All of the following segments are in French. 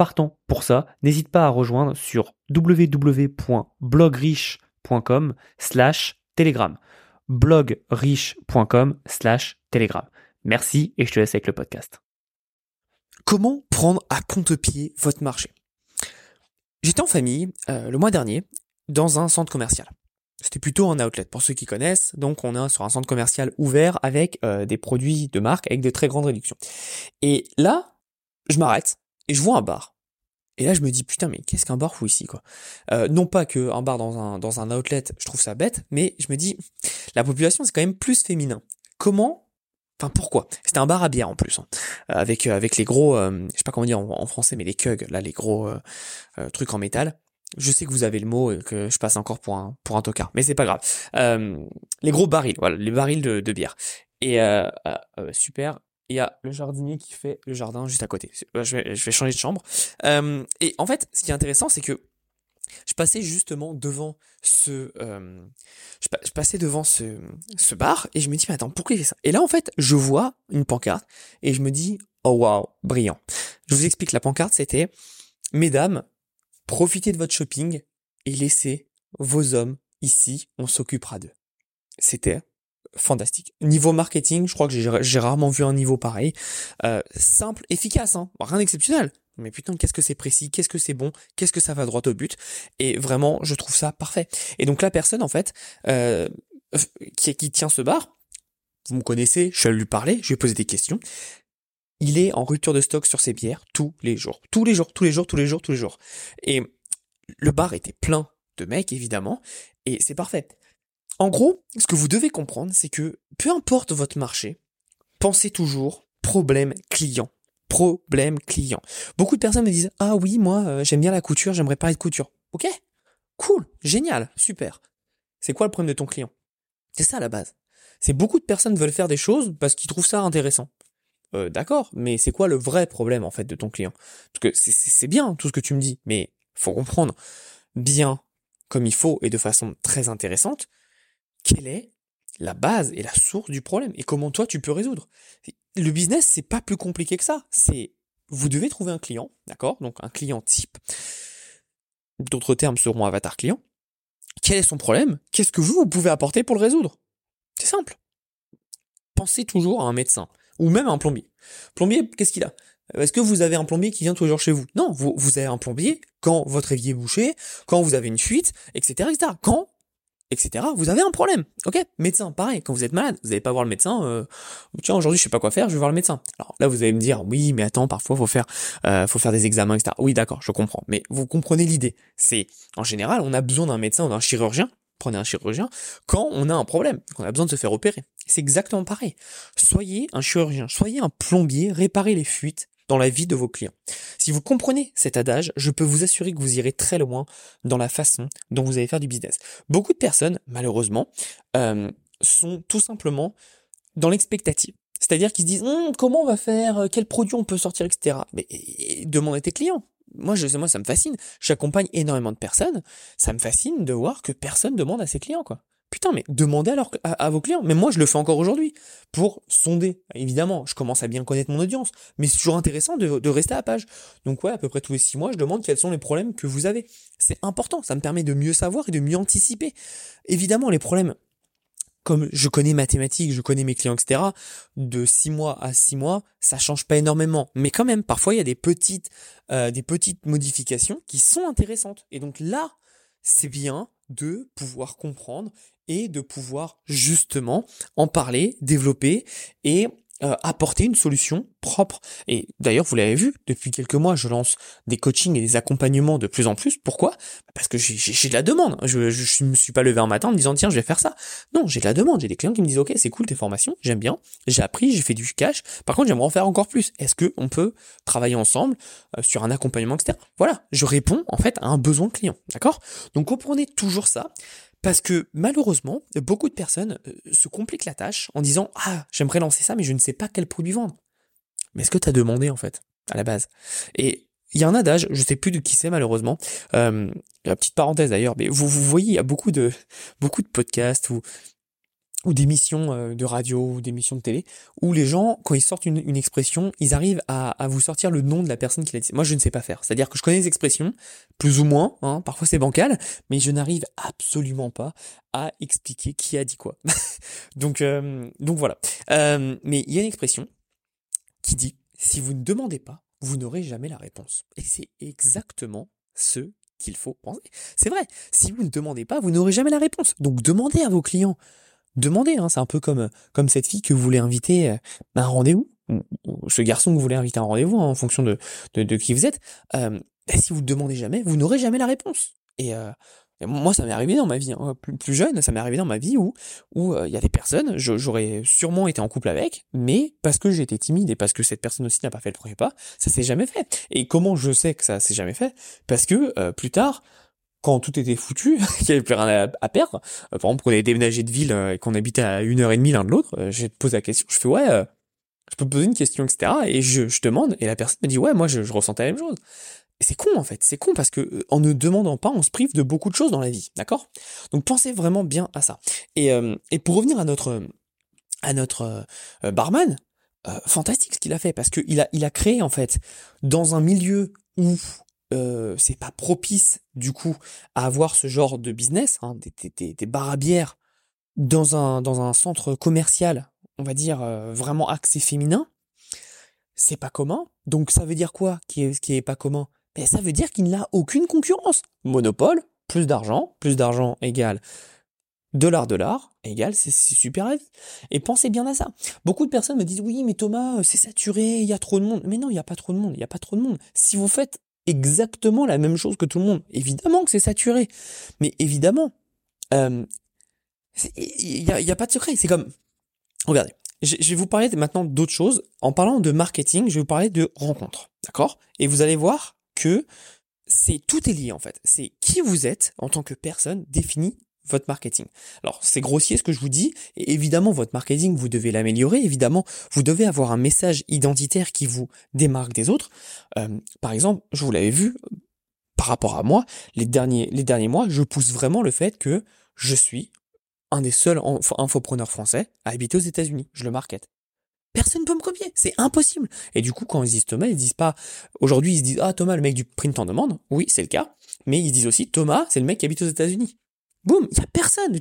partant pour ça, n'hésite pas à rejoindre sur www.blogriche.com slash telegram. blogriche.com slash telegram. Merci et je te laisse avec le podcast. Comment prendre à compte-pied votre marché? J'étais en famille euh, le mois dernier dans un centre commercial. C'était plutôt un outlet pour ceux qui connaissent. Donc on est sur un centre commercial ouvert avec euh, des produits de marque avec de très grandes réductions. Et là, je m'arrête et je vois un bar. Et là, je me dis, putain, mais qu'est-ce qu'un bar fou ici, quoi euh, Non pas qu'un bar dans un, dans un outlet, je trouve ça bête, mais je me dis, la population, c'est quand même plus féminin. Comment Enfin, pourquoi? C'était un bar à bière en plus, hein. avec euh, avec les gros, euh, je sais pas comment dire en, français, mais les kugs, là, les gros trucs en métal. Je sais que vous avez le mot et que je passe encore pour un pour un tocard, mais c'est pas grave. les gros barils, voilà, les barils de, de bière. Et super il y a le jardinier qui fait le jardin juste à côté. Je vais, je vais changer de chambre. Euh, et en fait, ce qui est intéressant, c'est que je passais justement devant ce, euh, je, passais devant ce, ce bar et je me dis mais attends pourquoi il fait ça? Et là en fait je vois une pancarte et je me dis oh wow brillant. Je vous explique la pancarte c'était mesdames profitez de votre shopping et laissez vos hommes ici on s'occupera d'eux. C'était fantastique. Niveau marketing, je crois que j'ai rarement vu un niveau pareil. Euh, simple, efficace, hein. rien d'exceptionnel. Mais putain, qu'est-ce que c'est précis, qu'est-ce que c'est bon, qu'est-ce que ça va droit au but. Et vraiment, je trouve ça parfait. Et donc la personne, en fait, euh, qui, qui tient ce bar, vous me connaissez, je vais lui parler, je vais poser des questions. Il est en rupture de stock sur ses bières tous les jours. Tous les jours, tous les jours, tous les jours, tous les jours. Et le bar était plein de mecs, évidemment. Et c'est parfait. En gros, ce que vous devez comprendre, c'est que peu importe votre marché, pensez toujours problème client. Problème client. Beaucoup de personnes me disent Ah oui, moi euh, j'aime bien la couture, j'aimerais parler de couture. Ok Cool, génial, super. C'est quoi le problème de ton client? C'est ça la base. C'est beaucoup de personnes veulent faire des choses parce qu'ils trouvent ça intéressant. Euh, D'accord, mais c'est quoi le vrai problème en fait de ton client? Parce que c'est bien tout ce que tu me dis, mais faut comprendre bien comme il faut et de façon très intéressante quelle est la base et la source du problème et comment toi tu peux résoudre? Le business, c'est pas plus compliqué que ça. C'est vous devez trouver un client, d'accord? Donc un client type. D'autres termes seront avatar client. Quel est son problème? Qu'est-ce que vous, vous pouvez apporter pour le résoudre? C'est simple. Pensez toujours à un médecin ou même à un plombier. Plombier, qu'est-ce qu'il a? Est-ce que vous avez un plombier qui vient toujours chez vous? Non, vous, vous avez un plombier quand votre évier est bouché, quand vous avez une fuite, etc., etc. Quand etc. Vous avez un problème, ok? Médecin, pareil, quand vous êtes malade, vous n'allez pas voir le médecin, euh, tiens, aujourd'hui je sais pas quoi faire, je vais voir le médecin. Alors là, vous allez me dire, oui, mais attends, parfois faut faire, euh, faut faire des examens, etc. Oui, d'accord, je comprends, mais vous comprenez l'idée. C'est, en général, on a besoin d'un médecin ou d'un chirurgien, prenez un chirurgien, quand on a un problème, qu'on a besoin de se faire opérer. C'est exactement pareil. Soyez un chirurgien, soyez un plombier, réparez les fuites, dans la vie de vos clients. Si vous comprenez cet adage, je peux vous assurer que vous irez très loin dans la façon dont vous allez faire du business. Beaucoup de personnes, malheureusement, euh, sont tout simplement dans l'expectative. C'est-à-dire qu'ils se disent hum, comment on va faire, euh, quel produit on peut sortir, etc. Mais demandez à tes clients. Moi, je, moi, ça me fascine. J'accompagne énormément de personnes. Ça me fascine de voir que personne demande à ses clients, quoi. Putain, mais demandez alors à, vos clients. Mais moi, je le fais encore aujourd'hui pour sonder. Évidemment, je commence à bien connaître mon audience, mais c'est toujours intéressant de, rester à page. Donc ouais, à peu près tous les six mois, je demande quels sont les problèmes que vous avez. C'est important. Ça me permet de mieux savoir et de mieux anticiper. Évidemment, les problèmes, comme je connais mathématiques, je connais mes clients, etc. De six mois à six mois, ça change pas énormément. Mais quand même, parfois, il y a des petites, euh, des petites modifications qui sont intéressantes. Et donc là, c'est bien de pouvoir comprendre et de pouvoir justement en parler, développer et euh, apporter une solution propre. Et d'ailleurs, vous l'avez vu, depuis quelques mois, je lance des coachings et des accompagnements de plus en plus. Pourquoi? Parce que j'ai de la demande. Je, je, me suis pas levé un matin en me disant tiens, je vais faire ça. Non, j'ai de la demande. J'ai des clients qui me disent ok, c'est cool tes formations, j'aime bien, j'ai appris, j'ai fait du cash. Par contre, j'aimerais en faire encore plus. Est-ce que on peut travailler ensemble euh, sur un accompagnement externe Voilà, je réponds en fait à un besoin client. D'accord? Donc comprenez toujours ça. Parce que malheureusement, beaucoup de personnes euh, se compliquent la tâche en disant Ah, j'aimerais lancer ça, mais je ne sais pas quel produit vendre. Mais est-ce que tu as demandé en fait, à la base? Et il y a un adage, je sais plus de qui c'est malheureusement. Euh, la petite parenthèse d'ailleurs, mais vous, vous voyez, il y a beaucoup de beaucoup de podcasts ou ou d'émissions euh, de radio ou d'émissions de télé où les gens quand ils sortent une, expression ils arrivent à, vous sortir le nom de la personne qui l'a dit. Moi je ne sais pas faire. C'est à dire que je connais les expressions plus ou moins hein, parfois c'est bancal mais je n'arrive absolument pas à expliquer qui a dit quoi. Donc euh, donc voilà. Euh, mais il y a une expression qui dit si vous ne demandez pas vous n'aurez jamais la réponse. Et c'est exactement ce qu'il faut penser. C'est vrai si vous ne demandez pas vous n'aurez jamais la réponse. Donc demandez à vos clients demandez. Hein, c'est un peu comme comme cette fille que vous voulez inviter euh, à un rendez-vous, ou ce garçon que vous voulez inviter à un rendez-vous hein, en fonction de, de, qui vous êtes. Euh, si vous ne demandez jamais, vous n'aurez jamais la réponse. Et, euh, moi, ça m'est arrivé dans ma vie, hein, plus, jeune, ça m'est arrivé dans ma vie où où il y a des personnes, j'aurais sûrement été en couple avec, mais parce que j'étais timide et parce que cette personne aussi n'a pas fait le premier pas, ça s'est jamais fait. Et comment je sais que ça s'est jamais fait? Parce que plus tard, quand tout était foutu, qu'il n'y avait plus rien à, perdre, euh, par exemple qu'on avait déménagé de ville euh, et qu'on habitait à une heure et demie l'un de l'autre, euh, posé la question, je fais ouais, je peux poser une question, etc. Et je, je demande, et la personne me dit ouais, moi je, je ressentais la même chose. Et c'est con en fait, c'est con parce que en ne demandant pas, on se prive de beaucoup de choses dans la vie, d'accord? Donc pensez vraiment bien à ça. Et, et pour revenir à notre à notre barman, fantastique ce qu'il a fait parce qu'il a il a créé en fait dans un milieu où euh, c'est pas propice du coup à avoir ce genre de business, hein, des, des, à bière dans un, dans un centre commercial, on va dire euh, vraiment axé féminin, c'est pas commun. Donc ça veut dire quoi qui est, qui est pas commun? Ben, Ça veut dire qu'il n'a aucune concurrence. Monopole, plus d'argent, plus d'argent égale dollar dollar égale c'est super la vie. Et pensez bien à ça. Beaucoup de personnes me disent oui mais Thomas c'est saturé, il y a trop de monde. Mais non il n'y a pas trop de monde, il n'y a pas trop de monde. Si vous faites exactement la même chose que tout le monde. Évidemment que c'est saturé, mais évidemment, euh, il n'y a, y a, pas de secret. C'est comme, regardez, je, vais vous parler maintenant d'autres choses. En parlant de marketing, je vais vous parler de rencontres, d'accord? Et vous allez voir que c'est tout est lié en fait. C'est qui vous êtes en tant que personne définie votre marketing. Alors c'est grossier ce que je vous dis, et évidemment votre marketing vous devez l'améliorer, évidemment vous devez avoir un message identitaire qui vous démarque des autres. Euh, par exemple, je vous l'avais vu par rapport à moi, les derniers, les derniers mois, je pousse vraiment le fait que je suis un des seuls infopreneurs français à habiter aux États-Unis. Je le market. Personne ne peut me copier, c'est impossible. Et du coup, quand ils disent Thomas, ils disent pas, aujourd'hui ils se disent, ah Thomas, le mec du print en demande. Oui, c'est le cas. Mais ils disent aussi, Thomas, c'est le mec qui habite aux États-Unis. Boum, il y a personne.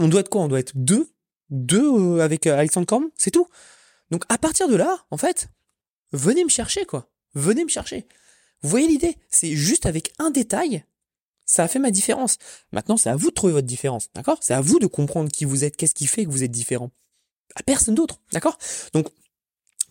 on doit être quoi? On doit être deux, deux euh, avec euh, Alexandre Cormon, c'est tout? Donc à partir de là, en fait, venez me chercher quoi. Venez me chercher. Vous voyez l'idée? C'est juste avec un détail, ça a fait ma différence. Maintenant, c'est à vous de trouver votre différence, d'accord? C'est à vous de comprendre qui vous êtes, qu'est-ce qui fait que vous êtes différent. À personne d'autre, d'accord? Donc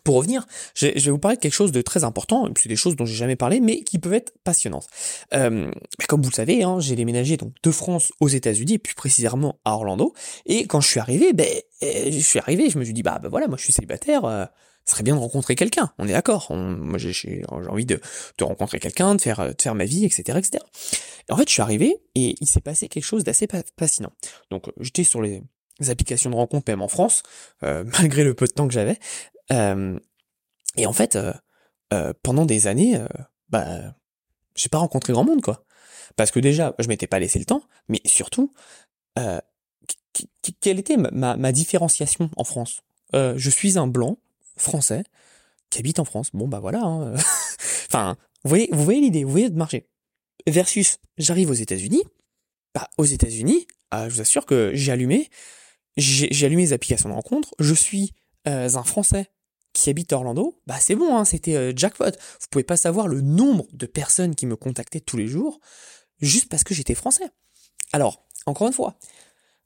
pour revenir, je vais vous parler de quelque chose de très important, c'est des choses dont j'ai jamais parlé, mais qui peuvent être passionnantes. Euh, comme vous le savez, hein, j'ai déménagé donc de France aux États-Unis, et plus précisément à Orlando. Et quand je suis arrivé, ben, euh, je suis arrivé, je me suis dit, bah, bah voilà, moi je suis célibataire, euh, ce serait bien de rencontrer quelqu'un. On est d'accord. Moi, j'ai envie de, de rencontrer quelqu'un, de faire, de faire ma vie, etc., etc. Et en fait, je suis arrivé et il s'est passé quelque chose d'assez fascinant. Donc, j'étais sur les, applications de rencontre, même en France, malgré le peu de temps que j'avais. Euh, et en fait, euh, euh, pendant des années, bah, j'ai pas rencontré grand monde, quoi. Parce que déjà, je m'étais pas laissé le temps, mais surtout, quelle était ma, différenciation en France? Je suis un blanc français qui habite en France. Bon, bah voilà. Hein. enfin, vous voyez, vous voyez l'idée, vous voyez le marché. Versus, j'arrive aux États-Unis. Bah, aux États-Unis, je vous assure que j'ai allumé, j'ai allumé les applications de rencontre. Je suis un Français qui habite Orlando, bah c'est bon, hein, c'était euh, jackpot. Vous pouvez pas savoir le nombre de personnes qui me contactaient tous les jours juste parce que j'étais français. Alors, encore une fois,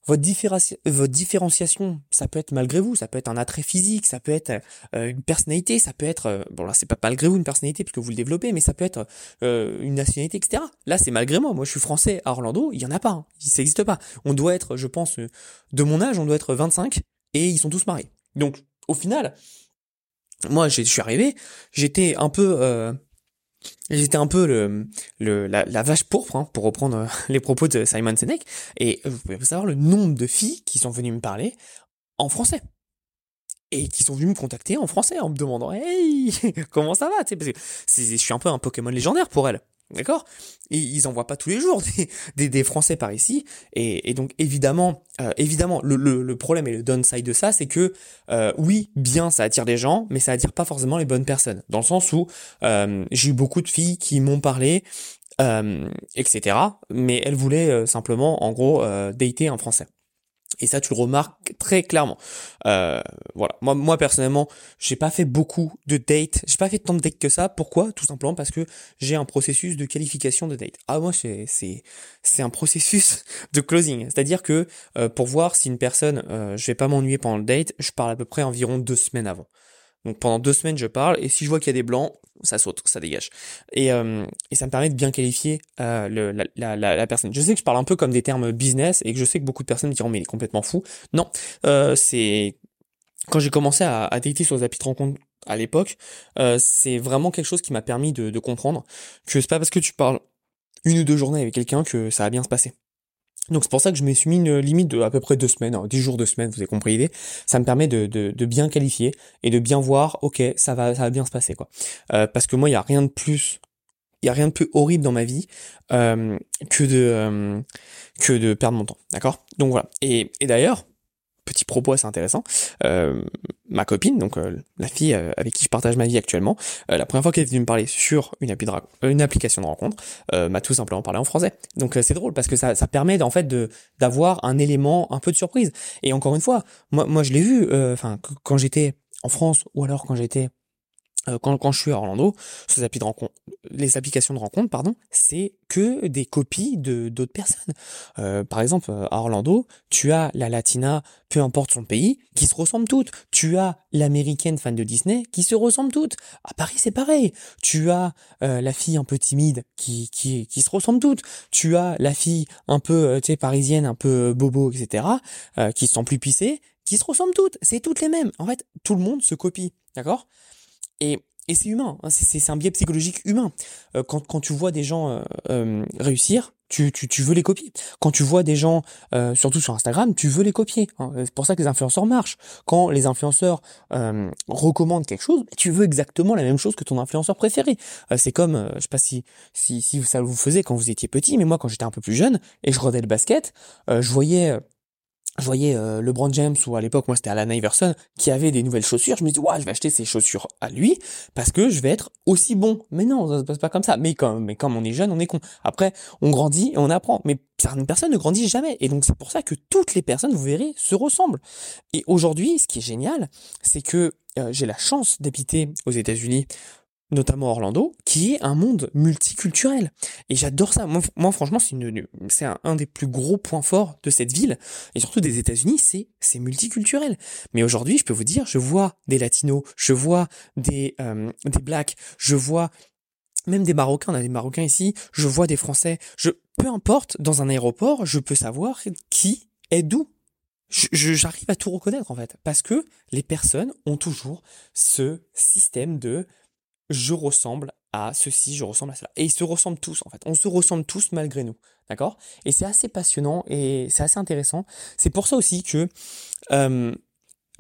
votre, différenciation, ça peut être malgré vous, ça peut être un attrait physique, ça peut être euh, une personnalité, ça peut être, euh, bon là c'est pas malgré vous une personnalité puisque vous le développez, mais ça peut être une nationalité, etc. Là c'est malgré moi, moi je suis français à Orlando, il y en a pas, hein. ça n'existe pas. On doit être, je pense, de mon âge, on doit être 25 et ils sont tous mariés. Donc au final, moi je suis arrivé, j'étais un peu J'étais un peu le, la, vache pourpre, hein, pour reprendre les propos de Simon Sinek, et vous pouvez savoir le nombre de filles qui sont venues me parler en français. Et qui sont venues me contacter en français en me demandant hey comment ça va? Parce que je suis un peu un Pokémon légendaire pour elles D'accord? Ils en voient pas tous les jours des, des, Français par ici. Et, donc évidemment, euh, évidemment, le, le, problème et le downside de ça, c'est que euh, oui, bien, ça attire des gens, mais ça attire pas forcément les bonnes personnes. Dans le sens où euh, j'ai eu beaucoup de filles qui m'ont parlé, etc. Mais elles voulaient simplement, en gros, dater un Français. Et ça, tu le remarques très clairement. Euh, voilà. Moi, moi personnellement, j'ai pas fait beaucoup de dates. J'ai pas fait tant de dates que ça. Pourquoi? Tout simplement parce que j'ai un processus de qualification de date. Ah moi, c'est c'est c'est un processus de closing. C'est-à-dire que euh, pour voir si une personne, euh, je vais pas m'ennuyer pendant le date, je parle à peu près environ deux semaines avant. Donc pendant deux semaines, je parle, et si je vois qu'il y a des blancs, ça saute, ça dégage. Et, euh, et ça me permet de bien qualifier euh, la, la, la, personne. Je sais que je parle un peu comme des termes business, et que je sais que beaucoup de personnes me diront, mais il est complètement fou. Non, euh, c'est... Quand j'ai commencé à, à dater sur les applis de rencontre à l'époque, euh, c'est vraiment quelque chose qui m'a permis de, de comprendre que c'est pas parce que tu parles une ou deux journées avec quelqu'un que ça va bien se passer. Donc c'est pour ça que je me suis mis une limite de à peu près deux semaines, hein, dix jours de semaine, vous avez compris l'idée. Ça me permet de, de, bien qualifier et de bien voir, ok, ça va, ça va bien se passer quoi. Euh, parce que moi, il y a rien de plus, il y a rien de plus horrible dans ma vie euh, que de euh, que de perdre mon temps, d'accord? Donc voilà. Et d'ailleurs, petit propos assez intéressant. Euh, ma copine, donc euh, la fille euh, avec qui je partage ma vie actuellement, la première fois qu'elle est venue me parler sur une, appli une application de rencontre, m'a tout simplement parlé en français. Donc c'est drôle parce que ça, ça permet en fait d'avoir un élément un peu de surprise. Et encore une fois, moi moi je l'ai vu, enfin quand j'étais en France ou alors quand j'étais euh, quand, quand je suis à Orlando, de les applications de rencontre, pardon, c'est que des copies de d'autres personnes. Euh, par exemple, à Orlando, tu as la latina, peu importe son pays, qui se ressemblent toutes. Tu as l'américaine fan de Disney, qui se ressemblent toutes. À Paris, c'est pareil. Tu as euh, la fille un peu timide, qui qui qui se ressemble toutes. Tu as la fille un peu, tu sais, parisienne, un peu bobo, etc., qui sont plus pissées, qui se ressemblent toutes. C'est toutes les mêmes. En fait, tout le monde se copie, d'accord? Et, et c'est humain, hein, c'est un biais psychologique humain. Euh, quand, tu vois des gens euh, euh, réussir, tu, veux les copier. Quand tu vois des gens, surtout sur Instagram, tu veux les copier. Hein. C'est pour ça que les influenceurs marchent. Quand les influenceurs recommandent quelque chose, tu veux exactement la même chose que ton influenceur préféré. c'est comme, je sais pas si, si, si ça vous faisait quand vous étiez petit, mais moi quand j'étais un peu plus jeune et je regardais le basket, je voyais je voyais euh, LeBron James ou à l'époque moi c'était Alan Iverson qui avait des nouvelles chaussures je me dis ouais je vais acheter ces chaussures à lui parce que je vais être aussi bon. Mais non ça se passe pas comme ça. Mais comme mais comme on est jeune on est con. Après on grandit et on apprend. Mais certaines personnes ne grandissent jamais. Et donc c'est pour ça que toutes les personnes vous verrez se ressemblent. Et aujourd'hui ce qui est génial c'est que euh, j'ai la chance d'habiter aux États-Unis notamment Orlando, qui est un monde multiculturel. Et j'adore ça. Moi, franchement, c'est un, des plus gros points forts de cette ville, et surtout des États-Unis, c'est, c'est multiculturel. Mais aujourd'hui, je peux vous dire, je vois des latinos, je vois des, euh, des blacks, je vois même des Marocains, on a des Marocains ici, je vois des Français, je, peu importe, dans un aéroport, je peux savoir qui est d'où. J'arrive à tout reconnaître en fait, parce que les personnes ont toujours ce système de je ressemble à ceci, je ressemble à cela. Et ils se ressemblent tous, en fait. On se ressemble tous malgré nous. D'accord? Et c'est assez passionnant et c'est assez intéressant. C'est pour ça aussi que euh,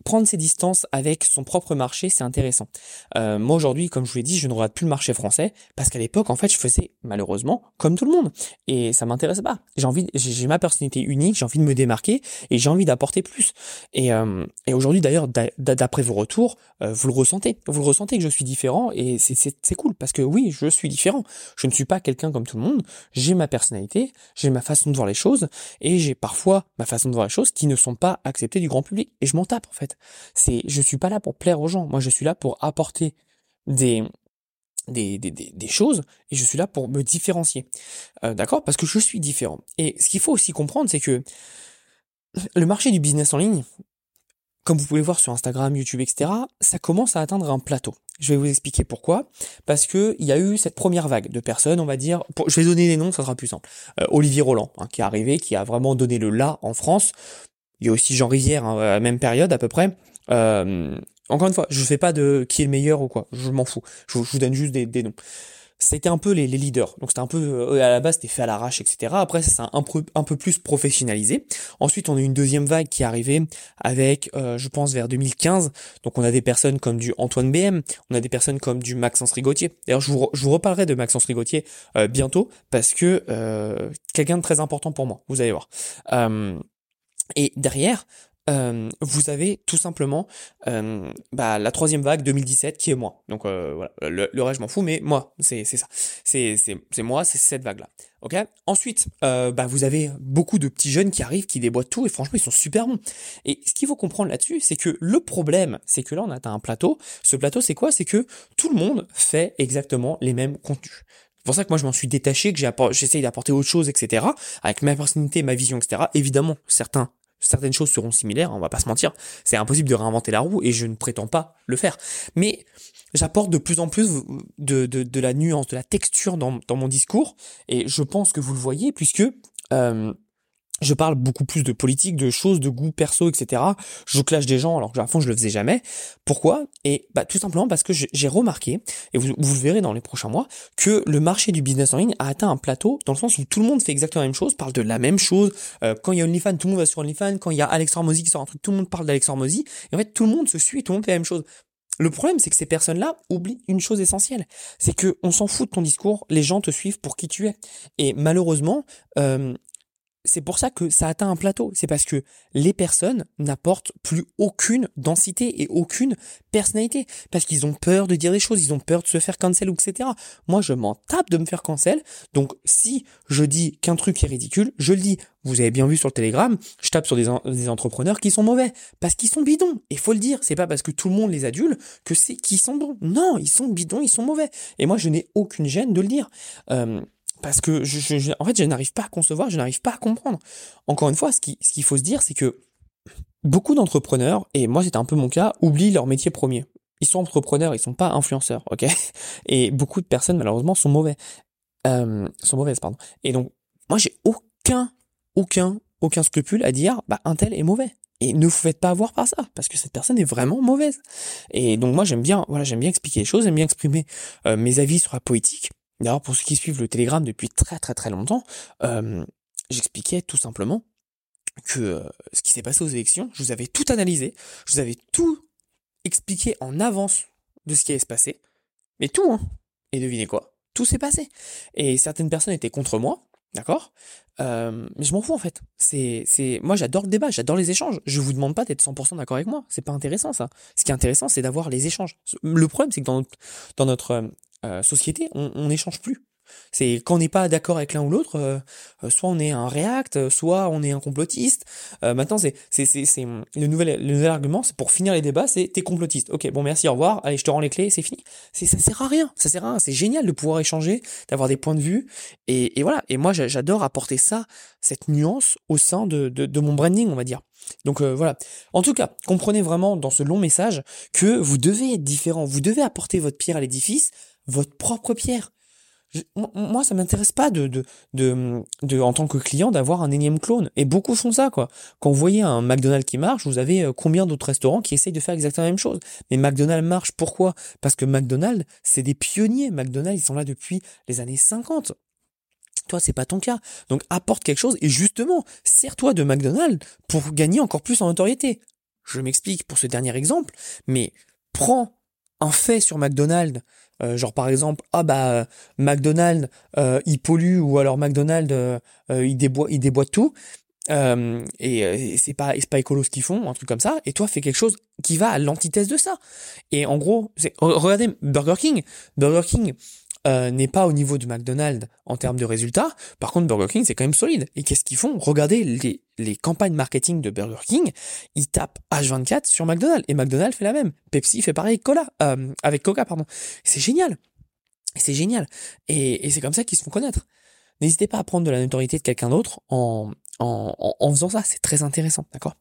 prendre ses distances avec son propre marché, c'est intéressant. Euh, moi aujourd'hui, comme je vous l'ai dit, je ne regarde plus le marché français parce qu'à l'époque, en fait, je faisais malheureusement comme tout le monde et ça m'intéresse pas. J'ai envie, j'ai ma personnalité unique, j'ai envie de me démarquer et j'ai envie d'apporter plus. Et, euh, et aujourd'hui, d'ailleurs, d'après vos retours, euh, vous le ressentez, vous le ressentez que je suis différent et c'est cool parce que oui, je suis différent. Je ne suis pas quelqu'un comme tout le monde. J'ai ma personnalité, j'ai ma façon de voir les choses et j'ai parfois ma façon de voir les choses qui ne sont pas acceptées du grand public et je m'en tape en fait. C'est, je suis pas là pour plaire aux gens. Moi, je suis là pour apporter des, choses et je suis là pour me différencier. Euh, d'accord? Parce que je suis différent. Et ce qu'il faut aussi comprendre, c'est que le marché du business en ligne, comme vous pouvez voir sur Instagram, YouTube, etc., ça commence à atteindre un plateau. Je vais vous expliquer pourquoi. Parce que il y a eu cette première vague de personnes, on va dire. je vais donner des noms, ça sera plus simple. Euh, Olivier Roland, hein, qui est arrivé, qui a vraiment donné le là en France. Il y a aussi Jean Rivière hein, à la même période à peu près. Euh, encore une fois, je ne fais pas de qui est le meilleur ou quoi. Je m'en fous. Je, vous donne juste des noms c'était un peu les, leaders. Donc c'était un peu euh, à la base c'était fait à l'arrache, etc. Après ça s'est un peu plus professionnalisé. Ensuite on a une deuxième vague qui est arrivée avec, euh, je pense vers 2015. Donc on a des personnes comme du Antoine BM, on a des personnes comme du Maxence Rigotier. D'ailleurs je vous, je vous reparlerai de Maxence Rigotier euh, bientôt parce que quelqu'un de très important pour moi. Vous allez voir. Et derrière, euh, vous avez tout simplement euh, bah, la troisième vague 2017 qui est moi. Donc euh, voilà, le, reste je m'en fous, mais moi, c'est ça. C'est moi, c'est cette vague-là. Ok? Ensuite, bah, vous avez beaucoup de petits jeunes qui arrivent, qui déboîtent tout, et franchement, ils sont super bons. Et ce qu'il faut comprendre là-dessus, c'est que le problème, c'est que là, on a atteint un plateau. Ce plateau, c'est quoi? C'est que tout le monde fait exactement les mêmes contenus. C'est pour ça que moi je m'en suis détaché, que j'essaye d'apporter autre chose, etc. Avec ma personnalité, ma vision, etc. Évidemment, certains certaines choses seront similaires, on va pas se mentir. C'est impossible de réinventer la roue et je ne prétends pas le faire. Mais j'apporte de plus en plus de, de, la nuance, de la texture dans, dans, mon discours et je pense que vous le voyez puisque euh, je parle beaucoup plus de politique, de choses, de goût perso, etc. Je clash des gens alors que à fond je le faisais jamais. Pourquoi? Et bah tout simplement parce que j'ai remarqué, et vous, le verrez dans les prochains mois, que le marché du business en ligne a atteint un plateau dans le sens où tout le monde fait exactement la même chose, parle de la même chose. Euh, quand il y a OnlyFans, tout le monde va sur OnlyFans. Quand il y a Alex Hormozy qui sort un truc, tout le monde parle d'Alex Hormozy. Et en fait, tout le monde se suit, tout le monde fait la même chose. Le problème, c'est que ces personnes-là oublient une chose essentielle, c'est que on s'en fout de ton discours, les gens te suivent pour qui tu es. Et malheureusement, euh, c'est pour ça que ça atteint un plateau. C'est parce que les personnes n'apportent plus aucune densité et aucune personnalité. Parce qu'ils ont peur de dire des choses, ils ont peur de se faire cancel, etc. Moi, je m'en tape de me faire cancel. Donc, si je dis qu'un truc est ridicule, je le dis. Vous avez bien vu sur le Telegram, je tape sur des, entrepreneurs qui sont mauvais. Parce qu'ils sont bidons. Et faut le dire. C'est pas parce que tout le monde les adule que c'est qu'ils sont bons. Non, ils sont bidons, ils sont mauvais. Et moi, je n'ai aucune gêne de le dire. Euh, parce que je, en fait, je n'arrive pas à concevoir, je n'arrive pas à comprendre. Encore une fois, ce qu'il ce qu'il faut se dire, c'est que beaucoup d'entrepreneurs, et moi c'était un peu mon cas, oublient leur métier premier. Ils sont entrepreneurs, ils sont pas influenceurs, ok? Et beaucoup de personnes, malheureusement, sont mauvais. Euh, sont mauvaises, pardon. Et donc, moi j'ai aucun, aucun, aucun scrupule à dire, bah, un tel est mauvais. Et ne vous faites pas avoir par ça, parce que cette personne est vraiment mauvaise. Et donc moi j'aime bien, voilà, j'aime bien expliquer les choses, j'aime bien exprimer euh, mes avis sur la politique. D'ailleurs, pour ceux qui suivent le Telegram depuis très très très longtemps, euh, j'expliquais tout simplement que euh, ce qui s'est passé aux élections, je vous avais tout analysé, je vous avais tout expliqué en avance de ce qui allait se passer, mais tout, hein. Et devinez quoi? Tout s'est passé. Et certaines personnes étaient contre moi, d'accord? Euh, Mais je m'en fous en fait. C'est, c'est, moi j'adore le débat, j'adore les échanges. Je vous demande pas d'être 100% d'accord avec moi. C'est pas intéressant ça. Ce qui est intéressant, c'est d'avoir les échanges. Le problème, c'est que dans dans notre euh, société, on n'échange plus. C'est quand on n'est pas d'accord avec l'un ou l'autre, euh, euh, soit on est un réact, soit on est un complotiste. maintenant, c'est c'est c'est c'est le nouvel le nouvel argument, c'est pour finir les débats, c'est t'es complotiste. Ok, bon merci, au revoir. Allez, je te rends les clés, c'est fini. Ça sert à rien, ça sert à rien. C'est génial de pouvoir échanger, d'avoir des points de vue, et, voilà. Et moi, j'adore apporter ça, cette nuance au sein de de, mon branding, on va dire. Donc voilà. En tout cas, comprenez vraiment dans ce long message que vous devez être différent, vous devez apporter votre pierre à l'édifice, votre propre pierre. moi, ça m'intéresse pas de, de, de, de, en tant que client, d'avoir un énième clone. Et beaucoup font ça, quoi. Quand vous voyez un McDonald's qui marche, vous avez euh, combien d'autres restaurants qui essayent de faire exactement la même chose. Mais McDonald's marche, pourquoi? Parce que McDonald's, c'est des pionniers. McDonald's, ils sont là depuis les années 50. Toi, c'est pas ton cas. Donc, apporte quelque chose et justement, sers-toi de McDonald's pour gagner encore plus en notoriété. Je m'explique pour ce dernier exemple, mais prends un fait sur McDonald's, euh, genre par exemple, ah bah McDonald's euh, il pollue ou alors McDonald's euh, il déboîte tout. et, c'est pas c'est pas écolo ce qu'ils font un truc comme ça. Et toi fais quelque chose qui va à l'antithèse de ça. Et en gros regardez Burger King. Burger King euh, n'est pas au niveau du McDonald's en termes de résultats. Par contre, Burger King, c'est quand même solide. Et qu'est-ce qu'ils font? Regardez les, les campagnes marketing de Burger King, ils tapent H24 sur McDonald's. Et McDonald's fait la même. Pepsi fait pareil Cola, euh, avec Coca, pardon. C'est génial. C'est génial. Et, et c'est comme ça qu'ils se font connaître. n'hésitez pas à prendre de la notoriété de quelqu'un d'autre en, en, en, en faisant ça. C'est très intéressant, d'accord?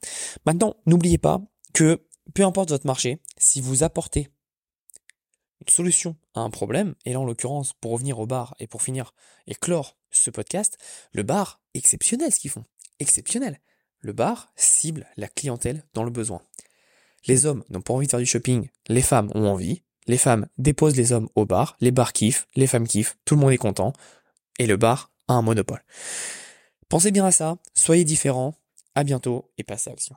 Maintenant, n'oubliez pas que peu importe votre marché, si vous apportez solution à un problème, et là en l'occurrence, pour revenir au bar et pour finir et clore ce podcast, le bar, exceptionnel ce qu'ils font, exceptionnel. Le bar cible la clientèle dans le besoin. Les hommes n'ont pas envie de faire du shopping, les femmes ont envie, les femmes déposent les hommes au bar, les bars kiffent, les femmes kiffent, tout le monde est content, et le bar a un monopole. Pensez bien à ça, soyez différents, à bientôt et passez à l'action.